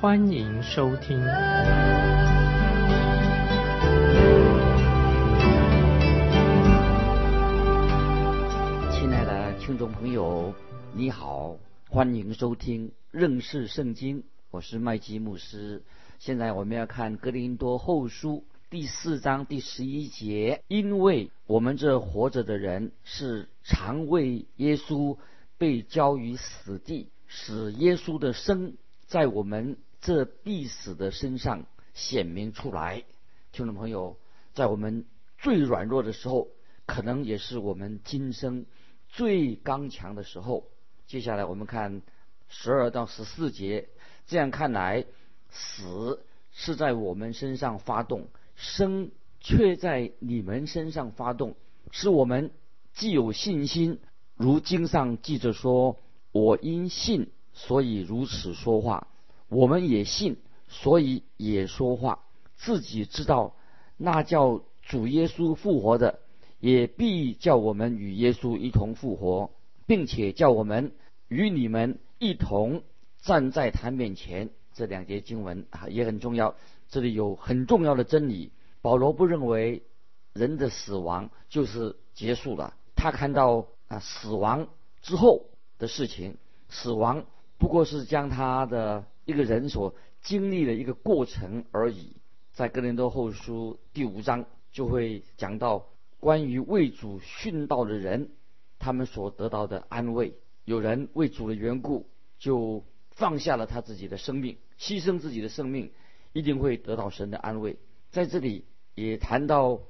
欢迎收听。亲爱的听众朋友，你好，欢迎收听认识圣经，我是麦基牧师。现在我们要看格林多后书。第四章第十一节，因为我们这活着的人是常为耶稣被交于死地，使耶稣的生在我们这必死的身上显明出来。听众朋友，在我们最软弱的时候，可能也是我们今生最刚强的时候。接下来我们看十二到十四节，这样看来，死是在我们身上发动。生却在你们身上发动，是我们既有信心，如经上记着说：“我因信，所以如此说话。”我们也信，所以也说话。自己知道，那叫主耶稣复活的，也必叫我们与耶稣一同复活，并且叫我们与你们一同站在他面前。这两节经文啊也很重要。这里有很重要的真理。保罗不认为人的死亡就是结束了，他看到啊死亡之后的事情，死亡不过是将他的一个人所经历的一个过程而已。在哥林多后书第五章就会讲到关于为主殉道的人，他们所得到的安慰。有人为主的缘故就放下了他自己的生命，牺牲自己的生命。一定会得到神的安慰。在这里也谈到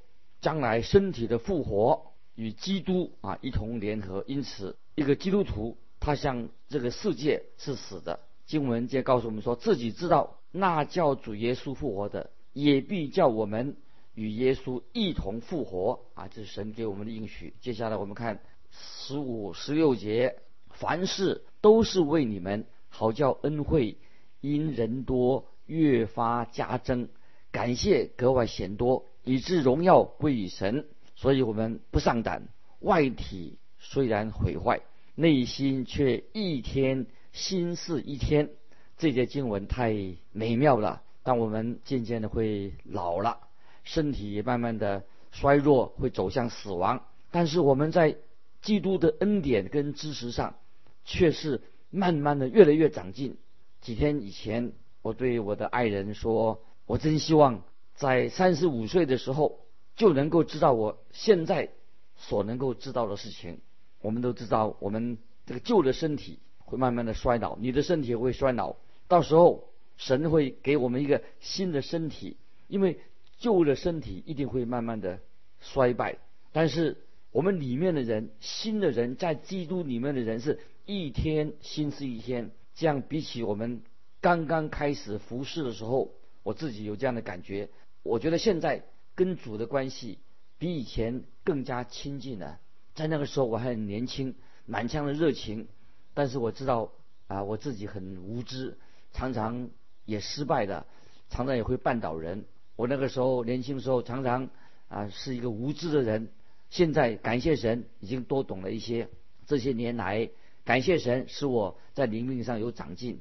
将来身体的复活与基督啊一同联合，因此一个基督徒他向这个世界是死的。经文接告诉我们说自己知道那叫主耶稣复活的，也必叫我们与耶稣一同复活啊！这是神给我们的应许。接下来我们看十五、十六节，凡事都是为你们，好叫恩惠因人多。越发加增，感谢格外显多，以致荣耀归于神。所以我们不上胆，外体虽然毁坏，内心却一天心似一天。这节经文太美妙了。当我们渐渐的会老了，身体也慢慢的衰弱，会走向死亡。但是我们在基督的恩典跟知识上，却是慢慢的越来越长进。几天以前。我对我的爱人说：“我真希望在三十五岁的时候就能够知道我现在所能够知道的事情。我们都知道，我们这个旧的身体会慢慢的衰老，你的身体会衰老。到时候神会给我们一个新的身体，因为旧的身体一定会慢慢的衰败。但是我们里面的人，新的人，在基督里面的人是一天新是一天。这样比起我们。”刚刚开始服侍的时候，我自己有这样的感觉。我觉得现在跟主的关系比以前更加亲近了。在那个时候我还很年轻，满腔的热情，但是我知道啊，我自己很无知，常常也失败的，常常也会绊倒人。我那个时候年轻的时候，常常啊是一个无知的人。现在感谢神，已经多懂了一些。这些年来，感谢神使我在灵命上有长进。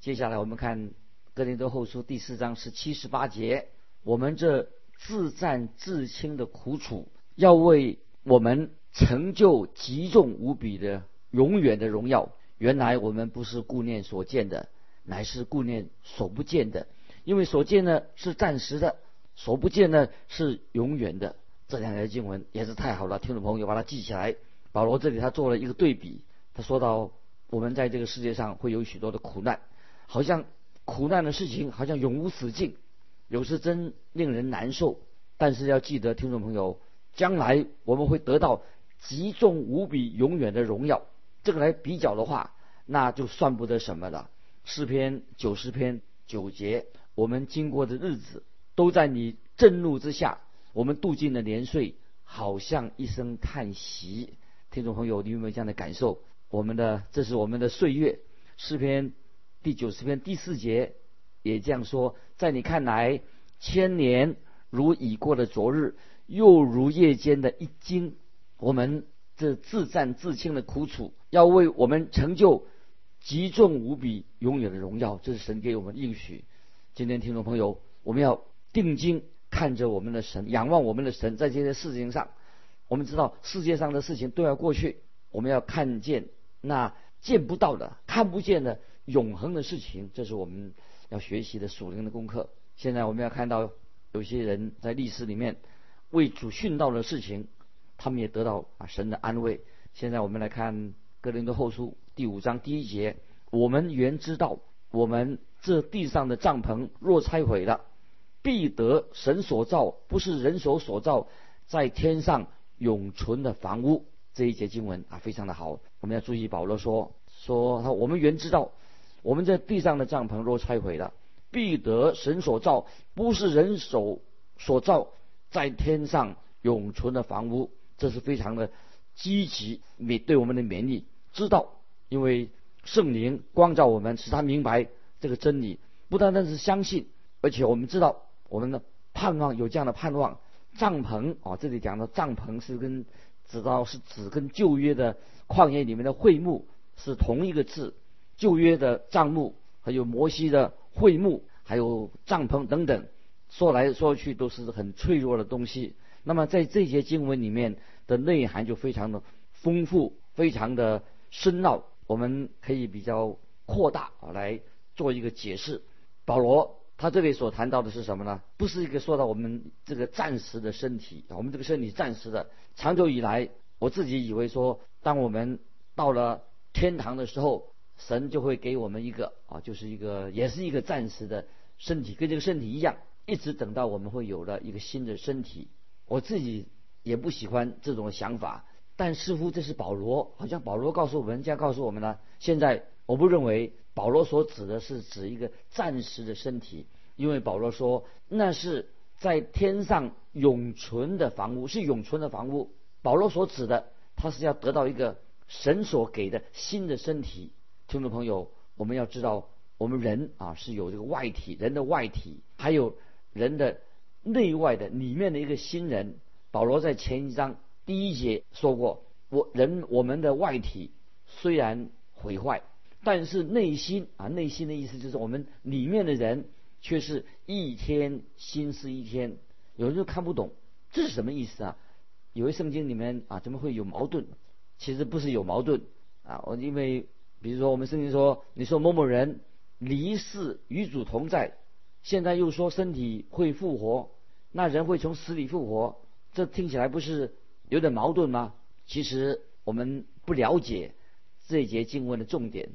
接下来我们看《哥林多后书》第四章是七十八节。我们这自战自轻的苦楚，要为我们成就极重无比的永远的荣耀。原来我们不是顾念所见的，乃是顾念所不见的。因为所见呢是暂时的，所不见呢是永远的。这两节经文也是太好了，听众朋友把它记起来。保罗这里他做了一个对比，他说到我们在这个世界上会有许多的苦难。好像苦难的事情好像永无止境，有时真令人难受。但是要记得，听众朋友，将来我们会得到极重无比、永远的荣耀。这个来比较的话，那就算不得什么了。诗篇九十篇九节，我们经过的日子，都在你震怒之下，我们度尽了年岁，好像一声叹息。听众朋友，你有没有这样的感受？我们的这是我们的岁月。诗篇第九十篇第四节也这样说：在你看来，千年如已过的昨日，又如夜间的一惊。我们这自战自清的苦楚，要为我们成就极重无比、永远的荣耀。这是神给我们应许。今天听众朋友，我们要定睛看着我们的神，仰望我们的神，在这些事情上。我们知道世界上的事情都要过去，我们要看见那见不到的、看不见的永恒的事情，这是我们要学习的属灵的功课。现在我们要看到有些人在历史里面为主殉道的事情，他们也得到啊神的安慰。现在我们来看哥林多后书第五章第一节：我们原知道，我们这地上的帐篷若拆毁了，必得神所造，不是人手所造，在天上。永存的房屋这一节经文啊，非常的好。我们要注意，保罗说说他，我们原知道，我们在地上的帐篷若拆毁了，必得神所造，不是人手所造，在天上永存的房屋。这是非常的积极勉对我们的勉励。知道，因为圣灵光照我们，使他明白这个真理。不单单是相信，而且我们知道我们的盼望有这样的盼望。帐篷啊，这里讲的帐篷是跟知道是指跟旧约的旷野里面的会幕是同一个字。旧约的帐幕，还有摩西的会幕，还有帐篷等等，说来说去都是很脆弱的东西。那么在这些经文里面的内涵就非常的丰富，非常的深奥。我们可以比较扩大啊来做一个解释。保罗。他这里所谈到的是什么呢？不是一个说到我们这个暂时的身体，我们这个身体暂时的。长久以来，我自己以为说，当我们到了天堂的时候，神就会给我们一个啊，就是一个，也是一个暂时的身体，跟这个身体一样，一直等到我们会有了一个新的身体。我自己也不喜欢这种想法，但似乎这是保罗，好像保罗告诉我们，这样告诉我们呢。现在我不认为。保罗所指的是指一个暂时的身体，因为保罗说那是在天上永存的房屋，是永存的房屋。保罗所指的，他是要得到一个神所给的新的身体。听众朋友，我们要知道，我们人啊是有这个外体，人的外体，还有人的内外的里面的一个新人。保罗在前一章第一节说过，我人我们的外体虽然毁坏。但是内心啊，内心的意思就是我们里面的人却是一天心思一天。有人就看不懂这是什么意思啊？有些圣经里面啊，怎么会有矛盾？其实不是有矛盾啊，我因为比如说我们圣经说，你说某某人离世与主同在，现在又说身体会复活，那人会从死里复活，这听起来不是有点矛盾吗？其实我们不了解这一节经文的重点。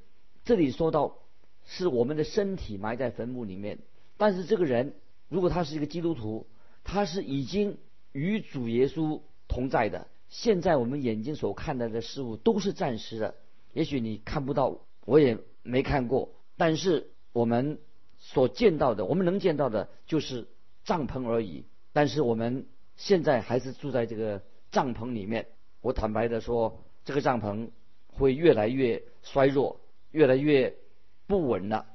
这里说到是我们的身体埋在坟墓里面，但是这个人如果他是一个基督徒，他是已经与主耶稣同在的。现在我们眼睛所看到的事物都是暂时的，也许你看不到，我也没看过，但是我们所见到的，我们能见到的就是帐篷而已。但是我们现在还是住在这个帐篷里面。我坦白的说，这个帐篷会越来越衰弱。越来越不稳了。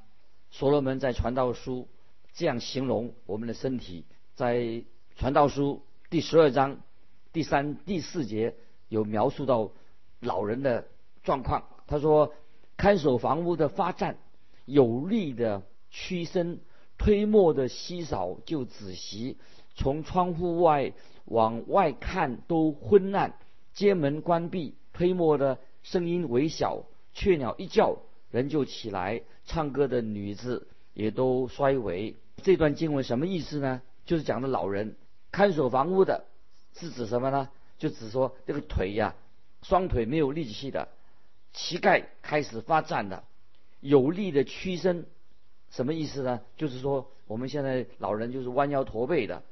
所罗门在传道书这样形容我们的身体，在传道书第十二章第三、第四节有描述到老人的状况。他说：“看守房屋的发战，有力的屈伸，推磨的稀少就仔细，从窗户外往外看都昏暗，街门关闭，推磨的声音微小。”雀鸟一叫，人就起来；唱歌的女子也都衰微。这段经文什么意思呢？就是讲的老人看守房屋的，是指什么呢？就指说这个腿呀，双腿没有力气的，膝盖开始发战的，有力的屈伸，什么意思呢？就是说我们现在老人就是弯腰驼背的。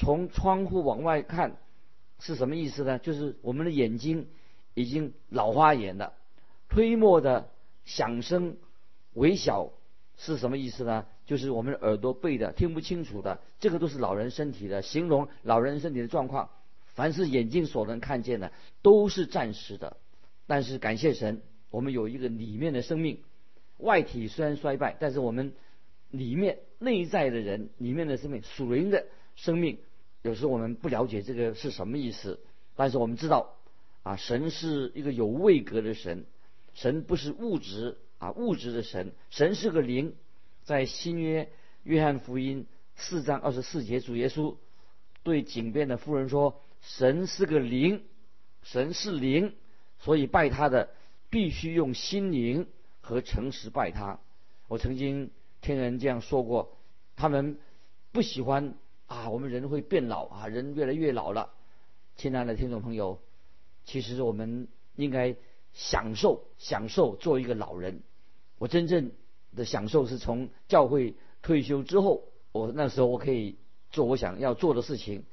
从窗户往外看，是什么意思呢？就是我们的眼睛已经老花眼了。推磨的响声微小是什么意思呢？就是我们的耳朵背的听不清楚的，这个都是老人身体的形容，老人身体的状况。凡是眼睛所能看见的，都是暂时的。但是感谢神，我们有一个里面的生命，外体虽然衰败，但是我们里面内在的人里面的生命，属灵的生命，有时候我们不了解这个是什么意思，但是我们知道，啊，神是一个有位格的神，神不是物质啊物质的神，神是个灵。在新约约翰福音四章二十四节，主耶稣对井边的妇人说：“神是个灵，神是灵，所以拜他的必须用心灵和诚实拜他。”我曾经听人这样说过，他们不喜欢啊，我们人会变老啊，人越来越老了。亲爱的听众朋友，其实我们应该享受享受做一个老人。我真正。的享受是从教会退休之后，我那时候我可以做我想要做的事情。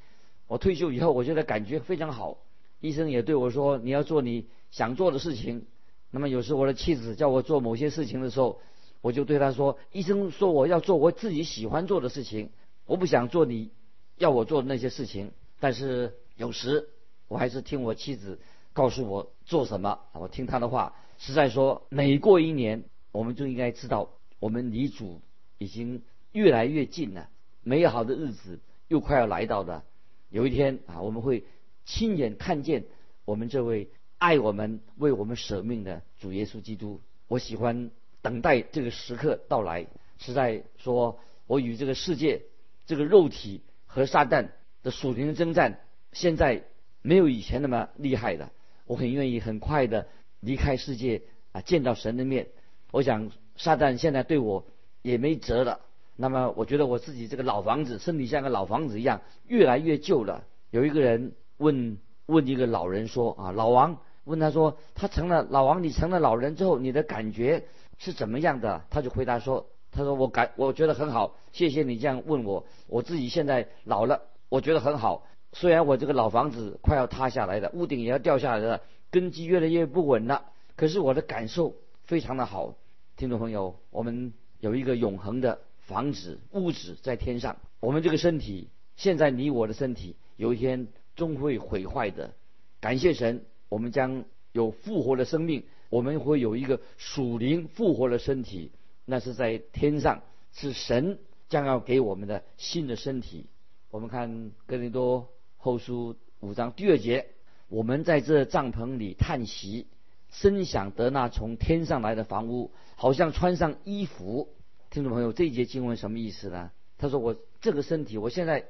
我退休以后，我觉得感觉非常好。医生也对我说：“你要做你想做的事情。”那么有时我的妻子叫我做某些事情的时候，我就对她说：“医生说我要做我自己喜欢做的事情，我不想做你要我做的那些事情。”但是有时我还是听我妻子告诉我做什么，我听她的话。实在说，每过一年。我们就应该知道，我们离主已经越来越近了，美好的日子又快要来到了。有一天啊，我们会亲眼看见我们这位爱我们、为我们舍命的主耶稣基督。我喜欢等待这个时刻到来。实在说，我与这个世界、这个肉体和撒旦的属灵征战，现在没有以前那么厉害了。我很愿意很快的离开世界啊，见到神的面。我想，撒旦现在对我也没辙了。那么，我觉得我自己这个老房子，身体像个老房子一样，越来越旧了。有一个人问问一个老人说：“啊，老王，问他说，他成了老王，你成了老人之后，你的感觉是怎么样的？”他就回答说：“他说我感我觉得很好，谢谢你这样问我。我自己现在老了，我觉得很好。虽然我这个老房子快要塌下来了，屋顶也要掉下来了，根基越来越不稳了，可是我的感受。”非常的好，听众朋友，我们有一个永恒的房子屋子在天上。我们这个身体，现在你我的身体，有一天终会毁坏的。感谢神，我们将有复活的生命，我们会有一个属灵复活的身体，那是在天上，是神将要给我们的新的身体。我们看哥林多后书五章第二节，我们在这帐篷里叹息。深想得那从天上来的房屋，好像穿上衣服。听众朋友，这一节经文什么意思呢？他说：“我这个身体，我现在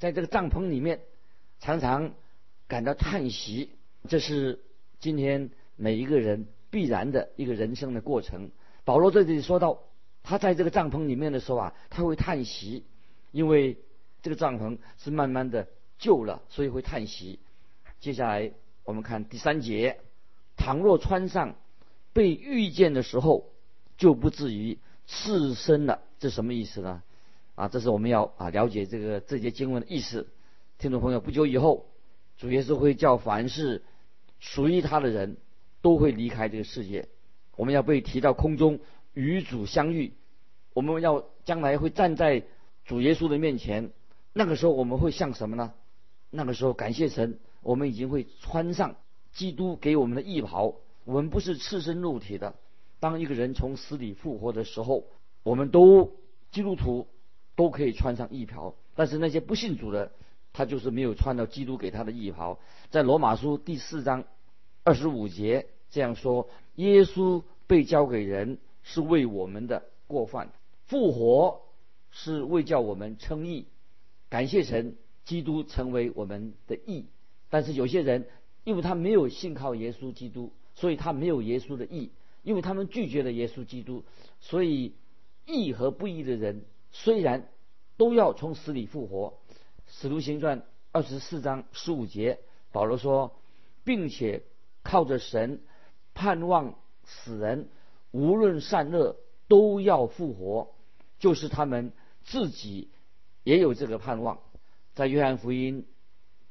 在这个帐篷里面，常常感到叹息。这是今天每一个人必然的一个人生的过程。”保罗在这里说到，他在这个帐篷里面的时候啊，他会叹息，因为这个帐篷是慢慢的旧了，所以会叹息。接下来我们看第三节。倘若穿上，被遇见的时候，就不至于刺身了。这什么意思呢？啊，这是我们要啊了解这个这节经文的意思。听众朋友，不久以后，主耶稣会叫凡是属于他的人都会离开这个世界。我们要被提到空中与主相遇。我们要将来会站在主耶稣的面前。那个时候我们会像什么呢？那个时候感谢神，我们已经会穿上。基督给我们的义袍，我们不是赤身露体的。当一个人从死里复活的时候，我们都基督徒都可以穿上义袍。但是那些不信主的，他就是没有穿到基督给他的义袍。在罗马书第四章二十五节这样说：耶稣被交给人是为我们的过犯，复活是为叫我们称义。感谢神，基督成为我们的义。但是有些人。因为他没有信靠耶稣基督，所以他没有耶稣的义。因为他们拒绝了耶稣基督，所以义和不义的人虽然都要从死里复活。使徒行传二十四章十五节，保罗说，并且靠着神盼望死人无论善恶都要复活，就是他们自己也有这个盼望。在约翰福音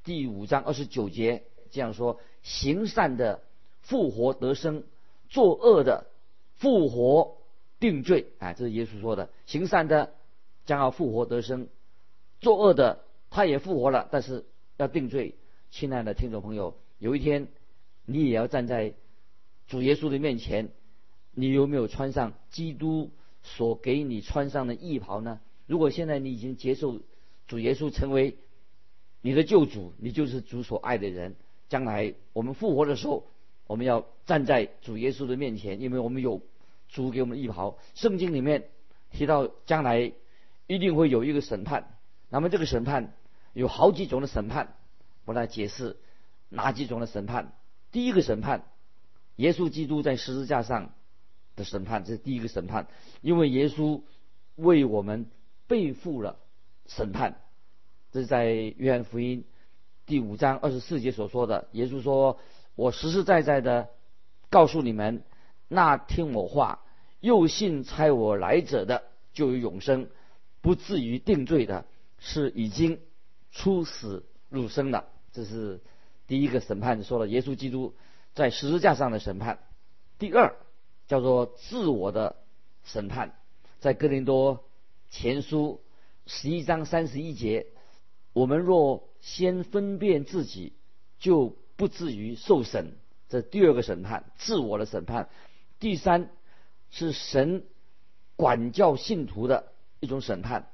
第五章二十九节。这样说：行善的复活得生，作恶的复活定罪。啊，这是耶稣说的。行善的将要复活得生，作恶的他也复活了，但是要定罪。亲爱的听众朋友，有一天你也要站在主耶稣的面前，你有没有穿上基督所给你穿上的义袍呢？如果现在你已经接受主耶稣成为你的救主，你就是主所爱的人。将来我们复活的时候，我们要站在主耶稣的面前，因为我们有主给我们的义袍。圣经里面提到，将来一定会有一个审判。那么这个审判有好几种的审判，我来解释哪几种的审判。第一个审判，耶稣基督在十字架上的审判，这是第一个审判，因为耶稣为我们背负了审判。这是在约翰福音。第五章二十四节所说的，耶稣说：“我实实在在的告诉你们，那听我话又信差我来者的，就有永生，不至于定罪的，是已经出死入生了。”这是第一个审判，说了耶稣基督在十字架上的审判。第二叫做自我的审判，在哥林多前书十一章三十一节，我们若先分辨自己，就不至于受审。这第二个审判，自我的审判。第三是神管教信徒的一种审判。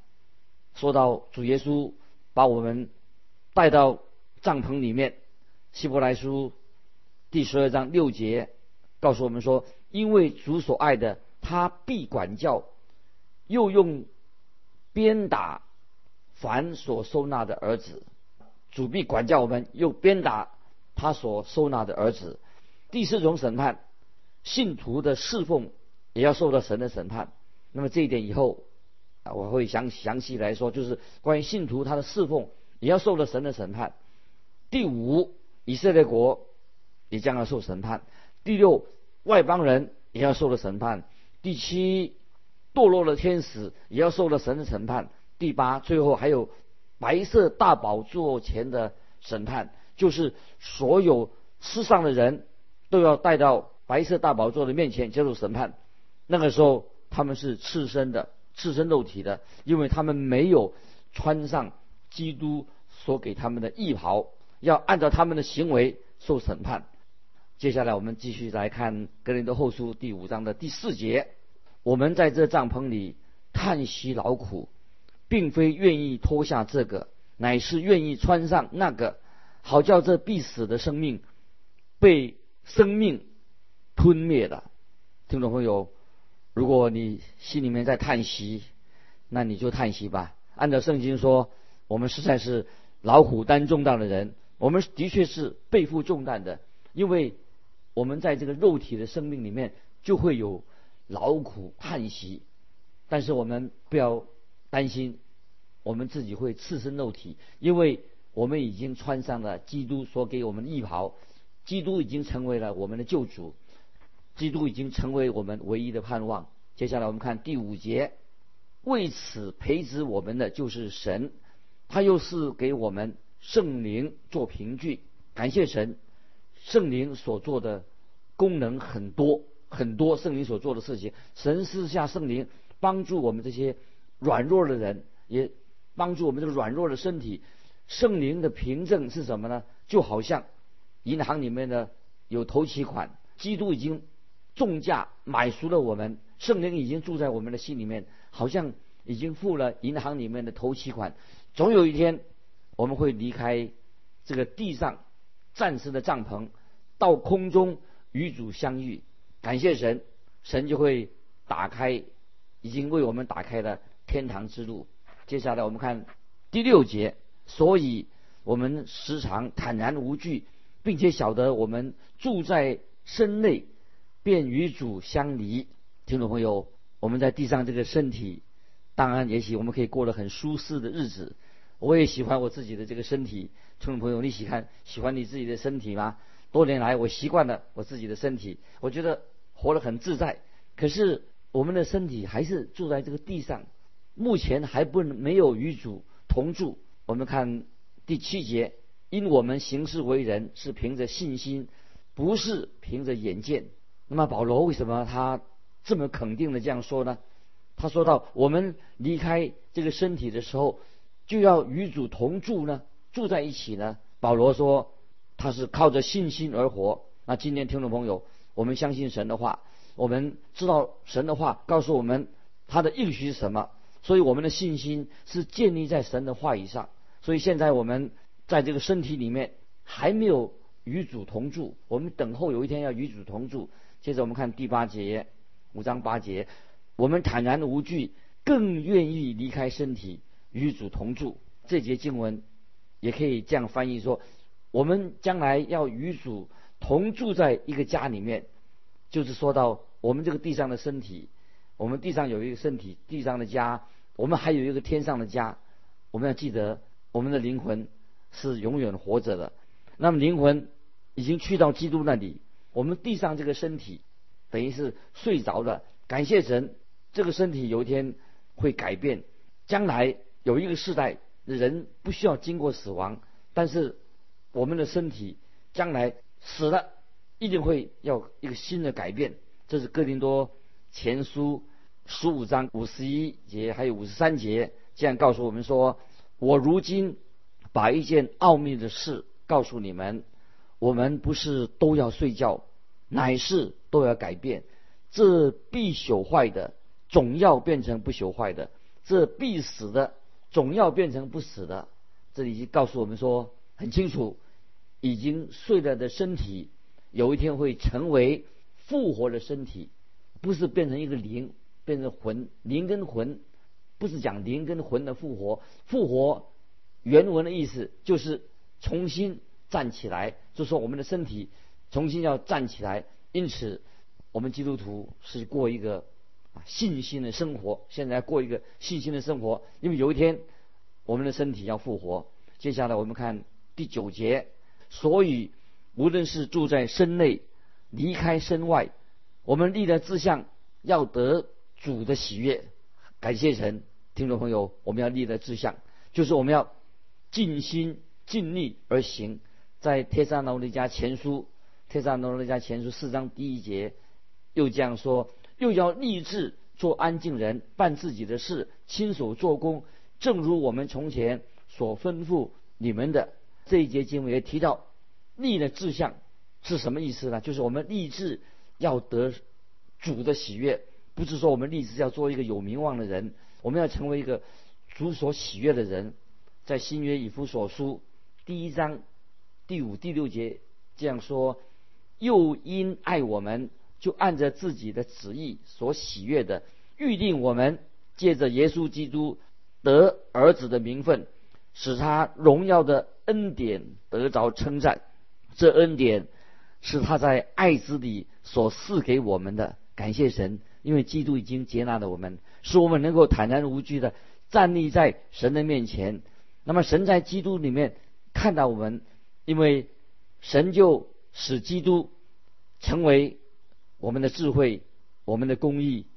说到主耶稣把我们带到帐篷里面，希伯来书第十二章六节告诉我们说：因为主所爱的，他必管教，又用鞭打凡所收纳的儿子。主必管教我们，又鞭打他所收纳的儿子。第四种审判，信徒的侍奉也要受到神的审判。那么这一点以后啊，我会详详细来说，就是关于信徒他的侍奉也要受到神的审判。第五，以色列国也将要受审判。第六，外邦人也要受到审判。第七，堕落的天使也要受到神的审判。第八，最后还有。白色大宝座前的审判，就是所有世上的人都要带到白色大宝座的面前接受审判。那个时候他们是赤身的、赤身肉体的，因为他们没有穿上基督所给他们的义袍，要按照他们的行为受审判。接下来我们继续来看《格林德后书》第五章的第四节：我们在这帐篷里叹息劳苦。并非愿意脱下这个，乃是愿意穿上那个，好叫这必死的生命被生命吞灭了。听众朋友，如果你心里面在叹息，那你就叹息吧。按照圣经说，我们实在是老虎担重担的人，我们的确是背负重担的，因为我们在这个肉体的生命里面就会有劳苦叹息，但是我们不要。担心我们自己会赤身肉体，因为我们已经穿上了基督所给我们的衣袍，基督已经成为了我们的救主，基督已经成为我们唯一的盼望。接下来我们看第五节，为此培植我们的就是神，他又是给我们圣灵做凭据。感谢神，圣灵所做的功能很多很多，圣灵所做的事情，神赐下圣灵帮助我们这些。软弱的人也帮助我们这个软弱的身体。圣灵的凭证是什么呢？就好像银行里面的有头期款，基督已经重价买赎了我们，圣灵已经住在我们的心里面，好像已经付了银行里面的头期款。总有一天我们会离开这个地上暂时的帐篷，到空中与主相遇。感谢神，神就会打开，已经为我们打开了。天堂之路。接下来我们看第六节，所以我们时常坦然无惧，并且晓得我们住在身内，便与主相离。听众朋友，我们在地上这个身体，当然也许我们可以过得很舒适的日子。我也喜欢我自己的这个身体。听众朋友，你喜欢喜欢你自己的身体吗？多年来，我习惯了我自己的身体，我觉得活得很自在。可是我们的身体还是住在这个地上。目前还不能没有与主同住。我们看第七节，因我们行事为人是凭着信心，不是凭着眼见。那么保罗为什么他这么肯定的这样说呢？他说到，我们离开这个身体的时候，就要与主同住呢，住在一起呢。保罗说，他是靠着信心而活。那今天听众朋友，我们相信神的话，我们知道神的话告诉我们他的应许是什么，所以我们的信心是建立在神的话语上。所以现在我们在这个身体里面还没有与主同住，我们等候有一天要与主同住。接着我们看第八节，五章八节，我们坦然无惧，更愿意离开身体与主同住。这节经文也可以这样翻译说：我们将来要与主同住在一个家里面，就是说到我们这个地上的身体，我们地上有一个身体，地上的家，我们还有一个天上的家。我们要记得，我们的灵魂是永远活着的。那么灵魂已经去到基督那里。我们地上这个身体，等于是睡着了。感谢神，这个身体有一天会改变。将来有一个时代，人不需要经过死亡，但是我们的身体将来死了，一定会要一个新的改变。这是哥林多前书十五章五十一节还有五十三节这样告诉我们说：“我如今把一件奥秘的事告诉你们。”我们不是都要睡觉，乃是都要改变。这必朽坏的，总要变成不朽坏的；这必死的，总要变成不死的。这里就告诉我们说，很清楚，已经睡了的身体，有一天会成为复活的身体，不是变成一个灵，变成魂。灵跟魂，不是讲灵跟魂的复活。复活原文的意思就是重新。站起来，就说我们的身体重新要站起来。因此，我们基督徒是过一个啊信心的生活。现在过一个信心的生活，因为有一天我们的身体要复活。接下来我们看第九节，所以无论是住在身内，离开身外，我们立的志向要得主的喜悦。感谢神，听众朋友，我们要立的志向就是我们要尽心尽力而行。在《帖撒罗尼迦前书》《帖撒罗尼迦前书》四章第一节，又这样说：又要立志做安静人，办自己的事，亲手做工，正如我们从前所吩咐你们的。这一节经文也提到立的志向是什么意思呢？就是我们立志要得主的喜悦，不是说我们立志要做一个有名望的人，我们要成为一个主所喜悦的人。在新约以弗所书第一章。第五、第六节这样说：又因爱我们，就按着自己的旨意所喜悦的，预定我们借着耶稣基督得儿子的名分，使他荣耀的恩典得着称赞。这恩典是他在爱子里所赐给我们的。感谢神，因为基督已经接纳了我们，使我们能够坦然无惧的站立在神的面前。那么，神在基督里面看到我们。因为神就使基督成为我们的智慧、我们的公义，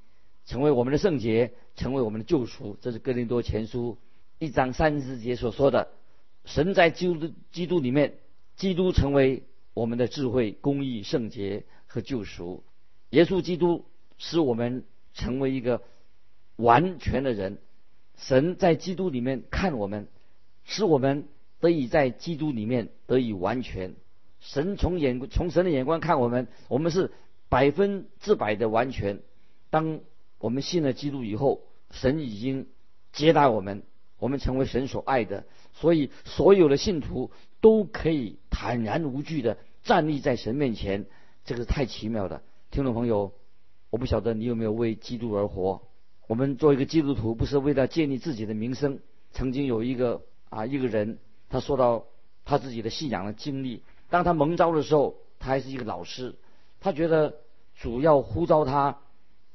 成为我们的圣洁，成为我们的救赎。这是哥林多前书一章三十节所说的：神在基督基督里面，基督成为我们的智慧、公义、圣洁和救赎。耶稣基督使我们成为一个完全的人。神在基督里面看我们，使我们。得以在基督里面得以完全。神从眼从神的眼光看我们，我们是百分之百的完全。当我们信了基督以后，神已经接纳我们，我们成为神所爱的。所以所有的信徒都可以坦然无惧的站立在神面前，这个太奇妙了。听众朋友，我不晓得你有没有为基督而活？我们做一个基督徒，不是为了建立自己的名声。曾经有一个啊一个人。他说到他自己的信仰的经历。当他蒙召的时候，他还是一个老师。他觉得主要呼召他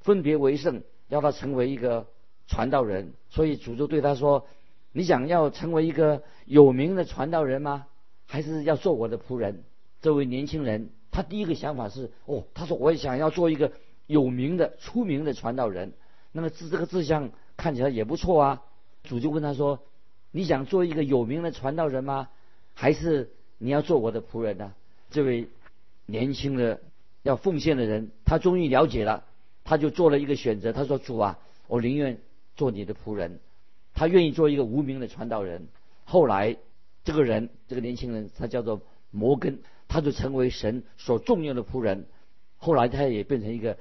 分别为圣，要他成为一个传道人。所以主就对他说：“你想要成为一个有名的传道人吗？还是要做我的仆人？”这位年轻人，他第一个想法是：“哦，他说我也想要做一个有名的、出名的传道人。”那么这这个志向看起来也不错啊。主就问他说。你想做一个有名的传道人吗？还是你要做我的仆人呢？这位年轻的要奉献的人，他终于了解了，他就做了一个选择，他说：“主啊，我宁愿做你的仆人。”他愿意做一个无名的传道人。后来，这个人，这个年轻人，他叫做摩根，他就成为神所重用的仆人。后来，他也变成一个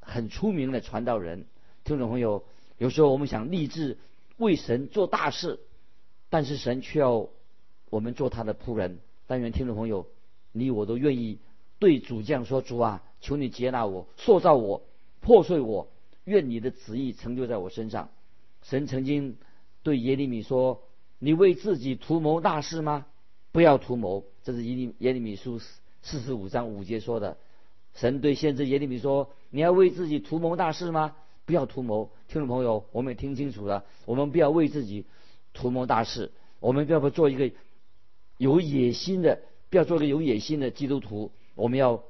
很出名的传道人。听众朋友，有时候我们想立志为神做大事，但是神却要我们做他的仆人。但愿听众朋友，你我都愿意对主将说：“主啊，求你接纳我，塑造我。”破碎我，愿你的旨意成就在我身上。神曾经对耶利米说：“你为自己图谋大事吗？不要图谋。”这是耶利耶利米书四十五章五节说的。神对先知耶利米说：“你要为自己图谋大事吗？不要图谋。”听众朋友，我们也听清楚了，我们不要为自己图谋大事，我们不要不做一个有野心的，不要做一个有野心的基督徒，我们要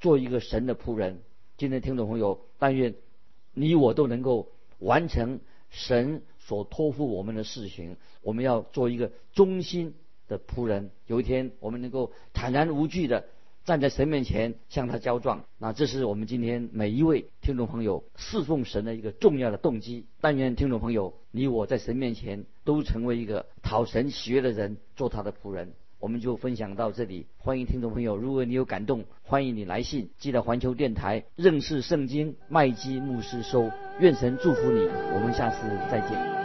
做一个神的仆人。今天听众朋友，但愿你我都能够完成神所托付我们的事情。我们要做一个忠心的仆人。有一天，我们能够坦然无惧的站在神面前向他交状。那这是我们今天每一位听众朋友侍奉神的一个重要的动机。但愿听众朋友，你我在神面前都成为一个讨神喜悦的人，做他的仆人。我们就分享到这里，欢迎听众朋友，如果你有感动，欢迎你来信记得环球电台认识圣经麦基牧师收，愿神祝福你，我们下次再见。